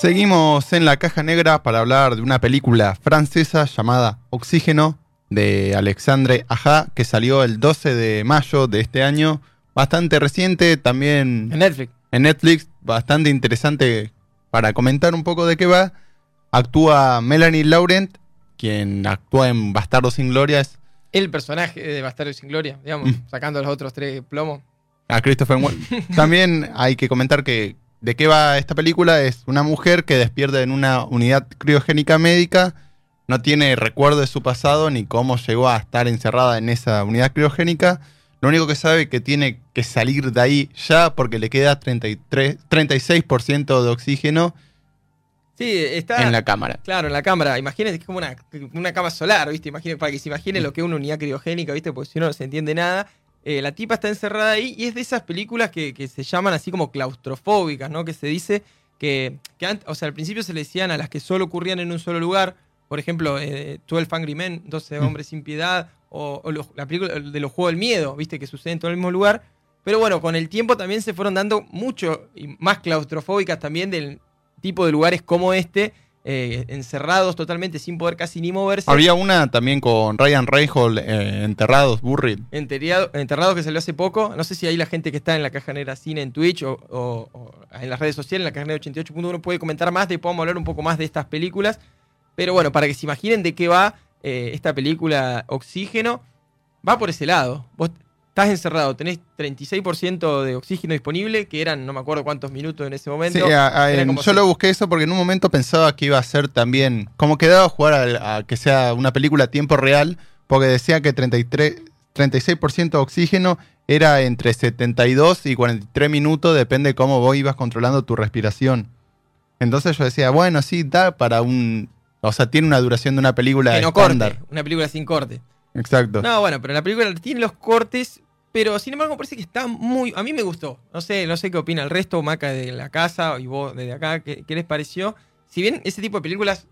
Seguimos en la caja negra para hablar de una película francesa llamada Oxígeno de Alexandre Aja, que salió el 12 de mayo de este año. Bastante reciente, también En Netflix. en Netflix, bastante interesante para comentar un poco de qué va. Actúa Melanie Laurent, quien actúa en Bastardo sin Gloria, es El personaje de Bastardo sin Gloria, digamos, Mm. sacando los otros tres plomos. a Christopher Walken. También hay que comentar que de qué va esta película es una mujer que despierta en una unidad criogénica médica, no tiene recuerdo de su pasado ni cómo llegó a estar encerrada en esa unidad criogénica. Lo único que sabe es que tiene que salir de ahí ya porque le queda 33, 36% de oxígeno Sí, está. en la cámara. Claro, en la cámara. Imagínate, es como una, una cama solar, ¿viste? Imagínate, para que se imagine lo que es una unidad criogénica, ¿viste? Porque si no, no se entiende nada. Eh, la tipa está encerrada ahí y es de esas películas que, que se llaman así como claustrofóbicas, ¿no? Que se dice que, que ant- o sea, al principio se le decían a las que solo ocurrían en un solo lugar. Por ejemplo, eh, 12 Angry Men, 12 Mm. Hombres sin Piedad, o, o los- la película de los Juegos del Miedo, ¿viste? Que sucede en todo el mismo lugar. Pero bueno, con el tiempo también se fueron dando mucho y más claustrofóbicas también del tipo de lugares como este, eh, encerrados totalmente sin poder casi ni moverse. Había una también con Ryan Reynolds, eh, Enterrados, Buried. Enteriado- enterrados que salió hace poco. No sé si ahí la gente que está en la caja negra cine en Twitch o, o- o en las redes sociales, en la caja negra 88.1, puede comentar más de, podemos hablar un poco más de estas películas. Pero bueno, para que se imaginen de qué va eh, esta película Oxígeno, va por ese lado. Vos estás encerrado, tenés 36% de oxígeno disponible, que eran no me acuerdo cuántos minutos en ese momento. Sí, a- a- Era en- como yo lo busqué eso porque en un momento pensaba que iba a ser también, como quedaba jugar a, a que sea una película a tiempo real, porque decía que 33, 36% de oxígeno era entre 72 y 43 minutos, depende cómo vos ibas controlando tu respiración. Entonces yo decía, bueno, sí, da para un... O sea, tiene una duración de una película que no estándar. corte, una película sin corte. Exacto. No, bueno, pero la película tiene los cortes, pero sin embargo parece que está muy... A mí me gustó. No sé, no sé qué opina el resto, Maca de la casa y vos desde acá, ¿qué, qué les pareció? Si bien ese tipo de películas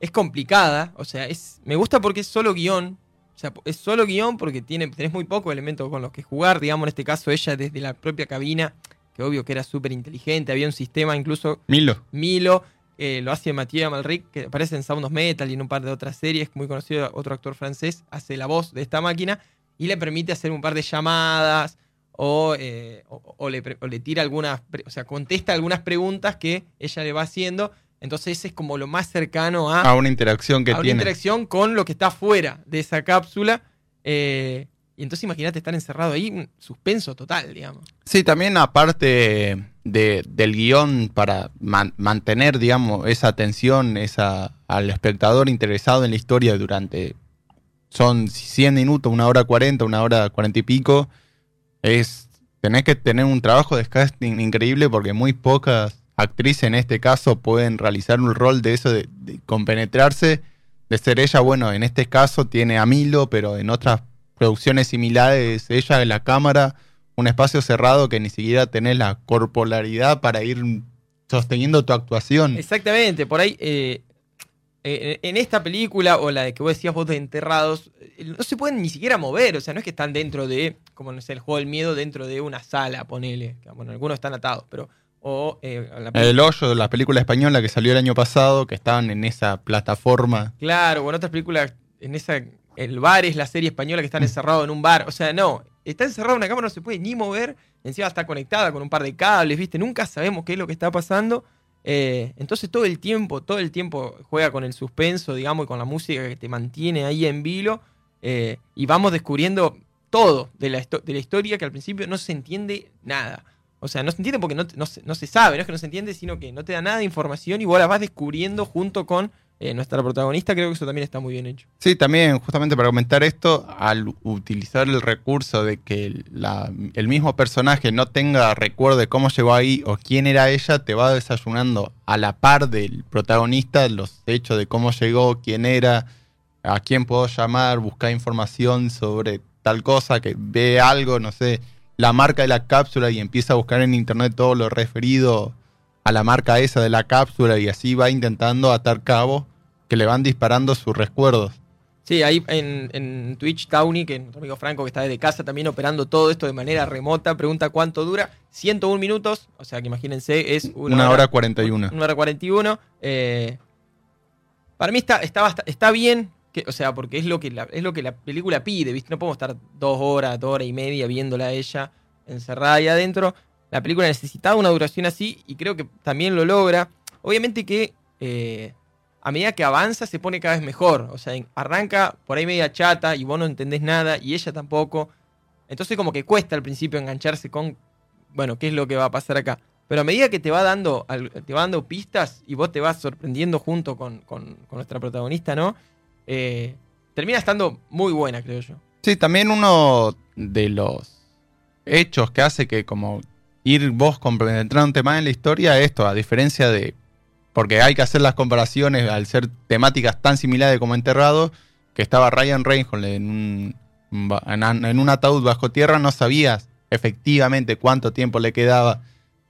es complicada, o sea, es me gusta porque es solo guion. O sea, es solo guion porque tiene, tenés muy pocos elementos con los que jugar. Digamos, en este caso, ella desde la propia cabina, que obvio que era súper inteligente, había un sistema incluso Milo. Milo, eh, lo hace Mathieu Amalric, que aparece en Sound of Metal y en un par de otras series, muy conocido, otro actor francés, hace la voz de esta máquina y le permite hacer un par de llamadas o, eh, o- o le, pre- o le tira algunas, o sea, contesta algunas preguntas que ella le va haciendo. Entonces ese es como lo más cercano a, A una interacción que a una tiene. interacción con lo que está fuera de esa cápsula. eh, y entonces imagínate estar encerrado ahí, un suspenso total, digamos. Sí, también aparte de- del guion para man- mantener, digamos, esa atención esa, al espectador interesado en la historia durante, son 100 minutos, una hora 40, una hora 40 y pico, es, tenés que tener un trabajo de casting increíble porque muy pocas actrices en este caso pueden realizar un rol de eso, de, de compenetrarse, de ser ella, bueno, en este caso tiene a Milo, pero en otras producciones similares, ella en la cámara, un espacio cerrado que ni siquiera tenés la corporalidad para ir sosteniendo tu actuación. Exactamente, por ahí, eh, eh, en esta película, o la de que vos decías vos de enterrados, eh, no se pueden ni siquiera mover, o sea, no es que están dentro de, como no sé, el juego del miedo, dentro de una sala, ponele. Bueno, algunos están atados, pero. O eh, la El Hoyo, la película española que salió el año pasado, que estaban en esa plataforma. Claro, o en otras películas, en esa. El bar es la serie española que están encerrados en un bar. O sea, no. Está encerrado en una cámara, no se puede ni mover. Encima está conectada con un par de cables, ¿viste? Nunca sabemos qué es lo que está pasando. Eh, entonces todo el tiempo, todo el tiempo juega con el suspenso, digamos, y con la música que te mantiene ahí en vilo. eh, y vamos descubriendo todo de la, histo- de la historia que al principio no se entiende nada. O sea, no se entiende porque no, no se sabe, no es que no se entiende, sino que no te da nada de información y vos la vas descubriendo junto con eh, nuestra protagonista, creo que eso también está muy bien hecho. Sí, también, justamente para comentar esto, al utilizar el recurso de que el mismo personaje no tenga recuerdo de cómo llegó ahí o quién era ella, te va desayunando a la par del protagonista los hechos de cómo llegó, quién era, a quién puedo llamar, buscar información sobre tal cosa, que ve algo, no sé, la marca de la cápsula y empieza a buscar en internet todo lo referido a la marca esa de la cápsula y así va intentando atar cabos que le van disparando sus recuerdos. Sí, ahí en, en Twitch, Tawny, que es nuestro amigo Franco, que está desde casa también operando todo esto de manera remota, pregunta cuánto dura. 101 minutos, o sea que imagínense, es una, Una hora 41. Una hora 41. eh, para mí está, está, está bien, que, o sea, porque es lo, que la, es lo que la película pide, ¿viste? No podemos estar dos horas, dos horas y media viéndola a ella encerrada ahí adentro. La película necesitaba una duración así y creo que también lo logra. Obviamente que eh, a medida que avanza se pone cada vez mejor. O sea, arranca por ahí media chata y vos no entendés nada y ella tampoco. Entonces como que cuesta al principio engancharse con, bueno, qué es lo que va a pasar acá. Pero a medida que te va dando, te dando pistas y vos te vas sorprendiendo junto con, con- con nuestra protagonista, ¿no? Eh, termina estando muy buena, creo yo. Sí, también uno de los hechos que hace que como ir vos compenetrándote más en la historia es esto, a diferencia de... Porque hay que hacer las comparaciones al ser temáticas tan similares como Enterrado, que estaba Ryan Reynolds en un, en un ataúd bajo tierra, no sabías efectivamente cuánto tiempo le quedaba.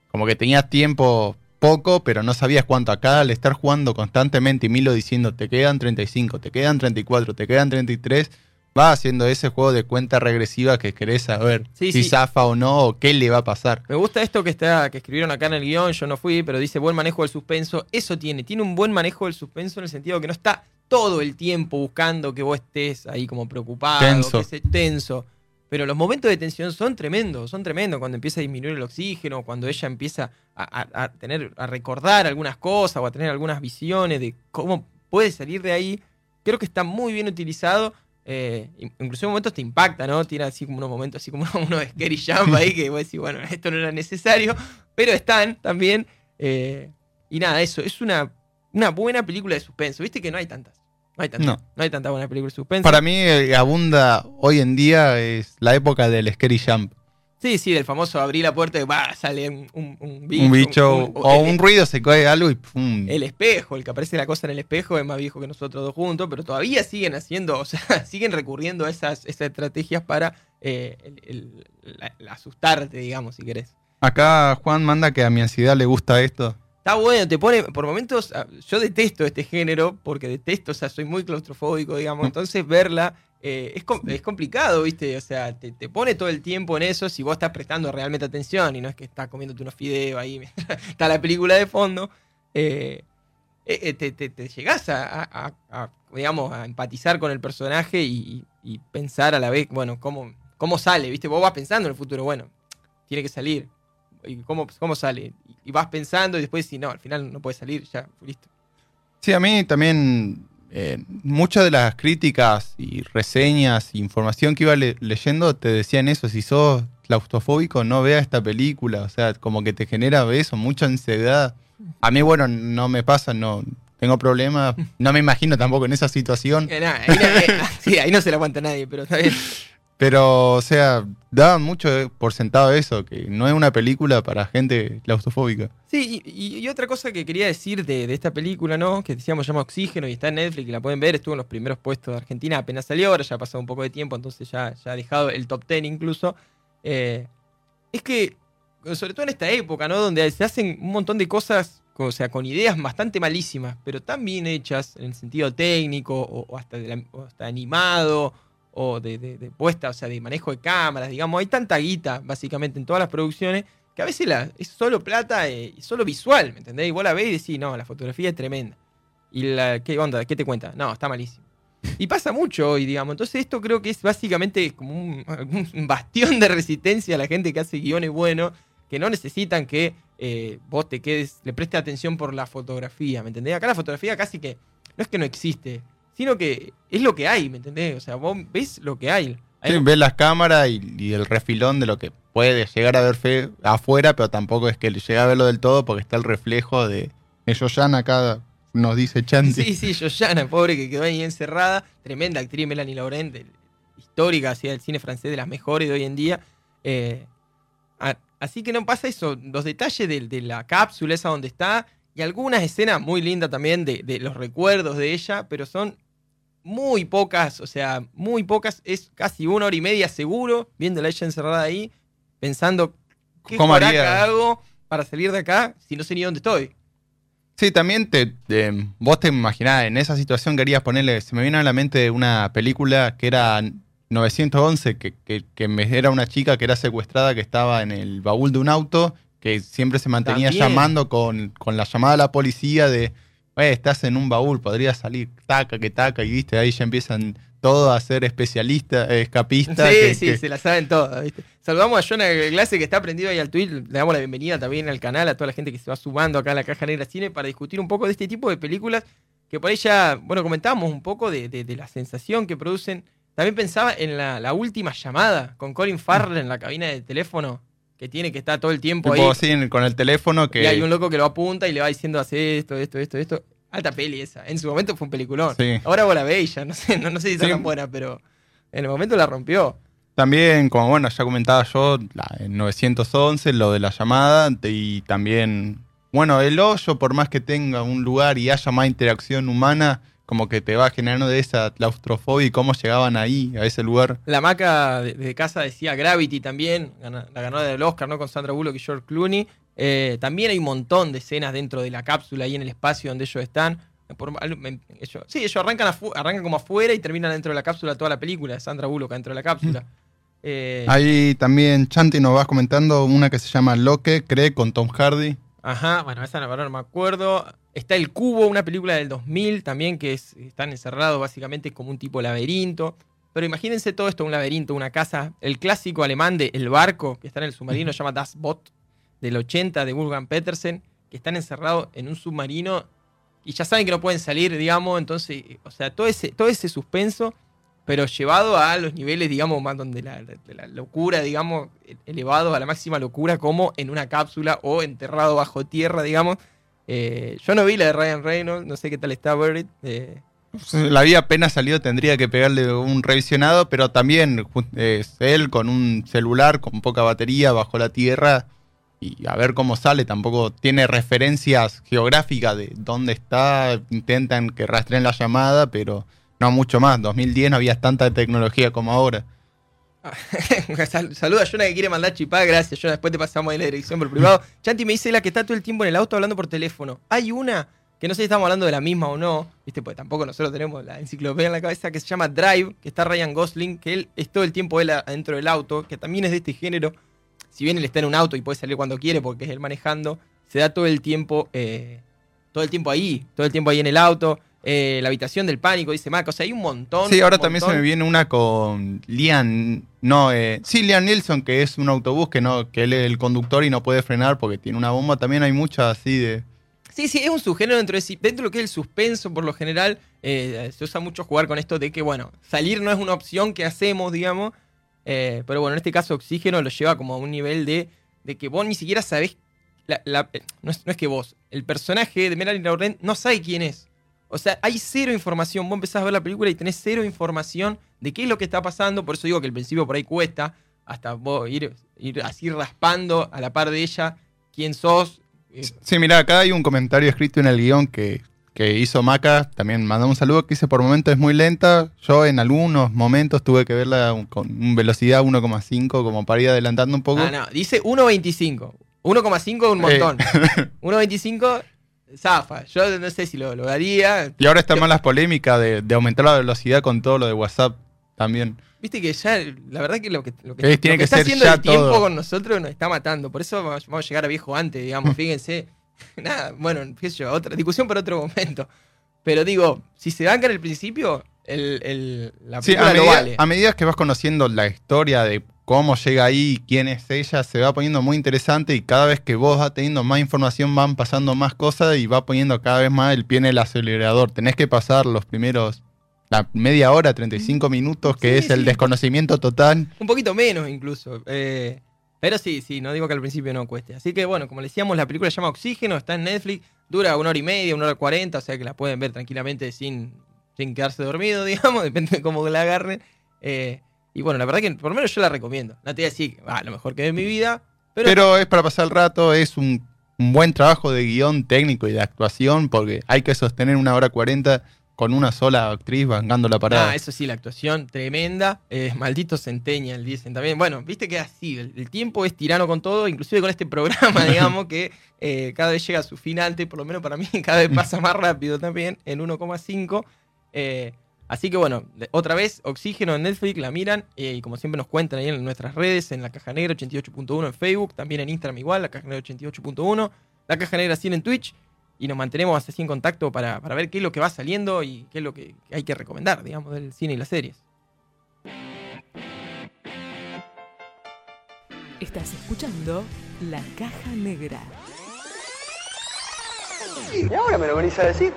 Como que tenías tiempo poco, pero no sabías cuánto. Acá al estar jugando constantemente y Milo diciendo te quedan 35, te quedan 34, te quedan 33, va haciendo ese juego de cuenta regresiva que querés saber Sí, si sí. zafa o no o qué le va a pasar. Me gusta esto que está que escribieron acá en el guion, yo no fui, pero dice buen manejo del suspenso. Eso tiene, tiene un buen manejo del suspenso en el sentido que no está todo el tiempo buscando que vos estés ahí como preocupado, Tenso. que tenso. Pero los momentos de tensión son tremendos, son tremendos cuando empieza a disminuir el oxígeno, cuando ella empieza a, a- a tener, a recordar algunas cosas o a tener algunas visiones de cómo puede salir de ahí. Creo que está muy bien utilizado. Eh, in- incluso en momentos te impacta, ¿no? Tiene así como unos momentos, así como unos de scary jump ahí que vos decís, bueno, esto no era necesario, pero están también. eh, y nada, eso, es una, una buena película de suspenso. Viste que no hay tantas. No hay tantas. No. No, hay tanta buena película de suspenso. Para mí abunda hoy en día es la época del Scary Jump. Sí, sí, del famoso abrir la puerta y bah, sale un, un- un bicho. un bicho un- o el- un ruido, se cae algo y pum. El espejo, el que aparece la cosa en el espejo es más viejo que nosotros dos juntos, pero todavía siguen haciendo, o sea, siguen recurriendo a esas, esas estrategias para eh, el- el- la- la asustarte, digamos, si querés. Acá Juan manda que a mi ansiedad le gusta esto. Está bueno, te pone, por momentos, ah, yo detesto este género, porque detesto, o sea, soy muy claustrofóbico, digamos, entonces verla eh, es, com- es complicado, ¿viste? O sea, te, te pone todo el tiempo en eso si vos estás prestando realmente atención y no es que estás comiéndote unos fideos ahí está la película de fondo. eh, eh, te, te- te llegás a, a- a- a, digamos, a empatizar con el personaje y pensar a la vez, bueno, cómo, cómo sale, ¿viste? Vos vas pensando en el futuro, bueno, tiene que salir. ¿Y cómo, cómo sale? Y vas pensando y después si no, al final no puede salir, ya, listo. Sí, a mí también eh, muchas de las críticas y reseñas e información que iba le- leyendo te decían eso, si sos claustrofóbico no veas esta película, o sea, como que te genera eso, mucha ansiedad. A mí, bueno, no me pasa, no tengo problemas, no me imagino tampoco en esa situación, Eh, ahí no se la aguanta nadie, pero está bien. Pero, o sea, daban mucho eh, por sentado eso, que no es una película para gente claustrofóbica. Sí, y, y- otra cosa que quería decir de, de esta película, ¿no? Que decíamos, llama Oxígeno y está en Netflix, y la pueden ver, estuvo en los primeros puestos de Argentina, apenas salió, ahora ya ha pasado un poco de tiempo, entonces ya, ya ha dejado el top 10 incluso. Eh, es que, sobre todo en esta época, ¿no? Donde se hacen un montón de cosas, o sea, con ideas bastante malísimas, pero tan bien hechas en el sentido técnico, o, o hasta, de la- o hasta animado, o de, de- de puesta, o sea, de manejo de cámaras, digamos, hay tanta guita, básicamente, en todas las producciones, que a veces la, es solo plata eh, y solo visual, ¿me entendés? Y vos la ves y decís, no, la fotografía es tremenda. ¿Y la, qué onda? ¿Qué te cuenta? No, está malísimo. Y pasa mucho hoy, digamos. Entonces esto creo que es básicamente como un, un bastión de resistencia a la gente que hace guiones buenos, que no necesitan que eh, vos te quedes, le prestes atención por la fotografía, ¿me entendés? Acá la fotografía casi que no es que no existe, sino que es lo que hay, ¿me entendés? O sea, vos ves lo que hay. Hay- Sí, ves las cámaras y, y el refilón de lo que puede llegar a ver fe afuera, pero tampoco es que le llegue a verlo del todo porque está el reflejo de ya acá nos dice Chanti. Sí, sí, Yoyana, pobre que quedó ahí encerrada. Tremenda actriz, Melanie Laurent, histórica, hacía el cine francés de las mejores de hoy en día. Eh, a- así que no pasa eso. Los detalles de, de la cápsula, esa donde está, y algunas escenas muy lindas también de, de los recuerdos de ella, pero son muy pocas, o sea, muy pocas. Es casi una hora y media seguro, viéndola ella encerrada ahí, pensando qué ¿Cómo haría? hago para salir de acá si no sé ni dónde estoy. Sí, también te, vos te imaginás, en esa situación querías ponerle, se me vino a la mente una película que era 911, que, que- que me- era una chica que era secuestrada, que estaba en el baúl de un auto, que siempre se mantenía También. llamando con, con la llamada a la policía de, "Eh, estás en un baúl, podrías salir, taca, que taca, y viste, ahí ya empiezan todos a ser especialistas, eh, escapistas. Sí, que- sí, que- se la saben todas, ¿viste? Saludamos a Jonah Glasse que está prendido ahí al tweet. Le damos la bienvenida también al canal, a toda la gente que se va sumando acá a la Caja Negra Cine para discutir un poco de este tipo de películas que por ahí ya, bueno, comentábamos un poco de, de- de la sensación que producen. También pensaba en la, la última llamada con Colin Farrell en la cabina de teléfono que tiene que estar todo el tiempo tipo ahí. así, en- con el teléfono que... Y hay un loco que lo apunta y le va diciendo hace esto, esto, esto, esto. Alta peli esa. En su momento fue un peliculón. Sí. Ahora vos la veis ya, no sé, no, no sé si está Sí. tan buena, pero en el momento la rompió. También, como bueno, ya comentaba yo, la, en 911, lo de la llamada, y también, bueno, el hoyo, por más que tenga un lugar y haya más interacción humana, como que te va generando de esa claustrofobia y cómo llegaban ahí, a ese lugar. La maca de, de casa decía Gravity también, la ganadora del Oscar, ¿no? Con Sandra Bullock y George Clooney. Eh, también hay un montón de escenas dentro de la cápsula, ahí en el espacio donde ellos están. Por- ellos- sí, ellos arrancan, afu- arrancan como afuera y terminan dentro de la cápsula toda la película. Sandra Bullock dentro de la cápsula. Eh, Ahí también, Chanti, nos vas comentando una que se llama Loque, cree, con Tom Hardy. Ajá, bueno, esa verdad no me acuerdo. Está El Cubo, una película del 2000 también, que es, están encerrados básicamente como un tipo laberinto. Pero imagínense todo esto, un laberinto, una casa. El clásico alemán de El Barco, que está en el submarino, se llama Das Boot, del 80, de Wolfgang Petersen, que están encerrados en un submarino y ya saben que no pueden salir, digamos. Entonces, o sea, todo ese, todo ese suspenso, pero llevado a los niveles, digamos, más donde la, de la locura, digamos, elevado a la máxima locura, como en una cápsula o enterrado bajo tierra, digamos. Eh, yo no vi la de Ryan Reynolds, no sé qué tal está Buried. eh, La vida apenas salió, tendría que pegarle un revisionado, pero también es él con un celular con poca batería bajo la tierra y a ver cómo sale. Tampoco tiene referencias geográficas de dónde está. Intentan que rastreen la llamada, pero no mucho más. 2010 no había tanta tecnología como ahora. Sal- Saluda a Jonah que quiere mandar chipá, gracias. Jonah, después te pasamos ahí la dirección por privado. Chanti me dice la que está todo el tiempo en el auto hablando por teléfono. Hay una que no sé si estamos hablando de la misma o no, ¿viste? Pues tampoco nosotros tenemos la enciclopedia en la cabeza, que se llama Drive, que está Ryan Gosling, que él es todo el tiempo él adentro del auto, que también es de este género. Si bien él está en un auto y puede salir cuando quiere porque es él manejando, se da todo el tiempo, eh, todo el tiempo ahí, todo el tiempo ahí en el auto. Eh, la habitación del pánico, dice Mac, o sea, hay un montón. Sí, ahora también se me viene una con Liam, no, eh, sí, Liam Nilsson, que es un autobús que no, que él es el conductor y no puede frenar porque tiene una bomba. También hay muchas así de. Sí, sí, es un subgénero dentro de, sí- dentro de lo que es el suspenso, por lo general, eh, se usa mucho jugar con esto de que, bueno, salir no es una opción que hacemos, digamos, eh, pero bueno, en este caso Oxígeno lo lleva como a un nivel de, de que vos ni siquiera sabés, la- la- no, es, no es que vos, el personaje de Melanie Laurent no sabe quién es. O sea, hay cero información, vos empezás a ver la película y tenés cero información de qué es lo que está pasando, por eso digo que al principio por ahí cuesta, hasta vos ir, ir así raspando a la par de ella, quién sos. eh, Sí, mira, acá hay un comentario escrito en el guion que, que hizo Maca. También mandó un saludo que dice: por momentos es muy lenta. Yo en algunos momentos tuve que verla con velocidad 1,5 como para ir adelantando un poco. Ah, no, dice 1.25. 1,5 es un montón. 1.25 zafa. Yo no sé si lo, lo haría. Y ahora están más las polémicas de, de aumentar la velocidad con todo lo de WhatsApp también. Viste que ya, la verdad que lo que, lo que, Eh, tiene lo que está ser haciendo el tiempo todo. con nosotros nos está matando. Por eso vamos vamos a llegar a viejo antes, digamos, fíjense. Nada, bueno, qué sé yo, otra discusión para otro momento. Pero digo, si se banca en el principio, el, el- la Sí, a película lo medida, vale. a medida que vas conociendo la historia de cómo llega ahí, quién es ella, se va poniendo muy interesante y cada vez que vos vas teniendo más información van pasando más cosas y va poniendo cada vez más el pie en el acelerador. Tenés que pasar los primeros, la media hora, 35 minutos, que Sí, es el desconocimiento total. Un poquito menos incluso. eh, pero sí, sí, no digo que al principio no cueste. Así que bueno, como le decíamos, la película se llama Oxígeno, está en Netflix. Dura una hora y media, una hora cuarenta, o sea que la pueden ver tranquilamente sin, sin quedarse dormido, digamos, depende de cómo la agarren. Eh, y bueno, la verdad que por lo menos yo la recomiendo. No te voy a decir, ah, lo mejor que en mi vida, pero, Pero es para pasar el rato, es un, un buen trabajo de guion técnico y de actuación, porque hay que sostener una hora cuarenta con una sola actriz vangando la parada. Ah, eso sí, la actuación tremenda. Eh, maldito Centennial, dicen también. Bueno, viste que es así, el, el tiempo es tirano con todo, inclusive con este programa, digamos, que eh, cada vez llega a su final, por lo menos para mí, cada vez pasa más rápido también, en 1,5. Eh, así que bueno, otra vez, Oxígeno en Netflix, la miran, eh, y como siempre nos cuentan ahí en nuestras redes, en la Caja Negra 88.1 en Facebook, también en Instagram igual, la Caja Negra 88.1, la Caja Negra 100 en Twitch, y nos mantenemos así en contacto para, para ver qué es lo que va saliendo y qué es lo que hay que recomendar, digamos, del cine y las series. Estás escuchando La Caja Negra. Y ahora me lo venís a decir.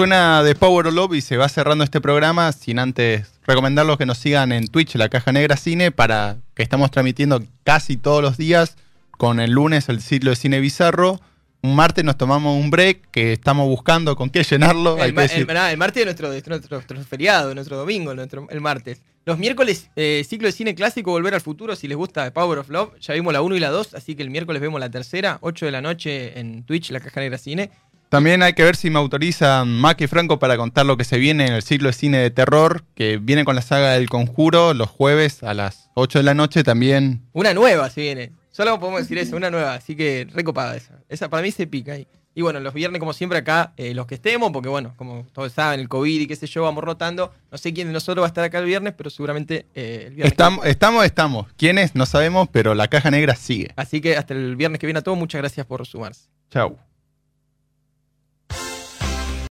Suena de Power of Love y se va cerrando este programa sin antes recomendarlos que nos sigan en Twitch, La Caja Negra Cine, para que estamos transmitiendo casi todos los días, con el lunes el ciclo de cine bizarro. Un martes nos tomamos un break que estamos buscando con qué llenarlo. hay El, que ma- decir. el- pará, el martes es nuestro, es nuestro, nuestro feriado, nuestro domingo, nuestro, el martes. Los miércoles, eh, ciclo de cine clásico, Volver al Futuro, si les gusta Power of Love. Ya vimos la 1 y la 2, así que el miércoles vemos la tercera, 8 de la noche en Twitch, La Caja Negra Cine. También hay que ver si me autorizan Mac y Franco para contar lo que se viene en el ciclo de cine de terror, que viene con la saga del conjuro los jueves a las 8 de la noche también. Una nueva se viene. Solo podemos decir eso, una nueva, así que recopada esa. Esa para mí se pica ahí. Y bueno, los viernes, como siempre, acá eh, los que estemos, porque bueno, como todos saben, el COVID y qué sé yo, vamos rotando. No sé quién de nosotros va a estar acá el viernes, pero seguramente eh, el viernes. que- Estamos, estamos, estamos. ¿Quiénes? No sabemos, pero la caja negra sigue. Así que hasta el viernes que viene a todos, muchas gracias por sumarse. Chau.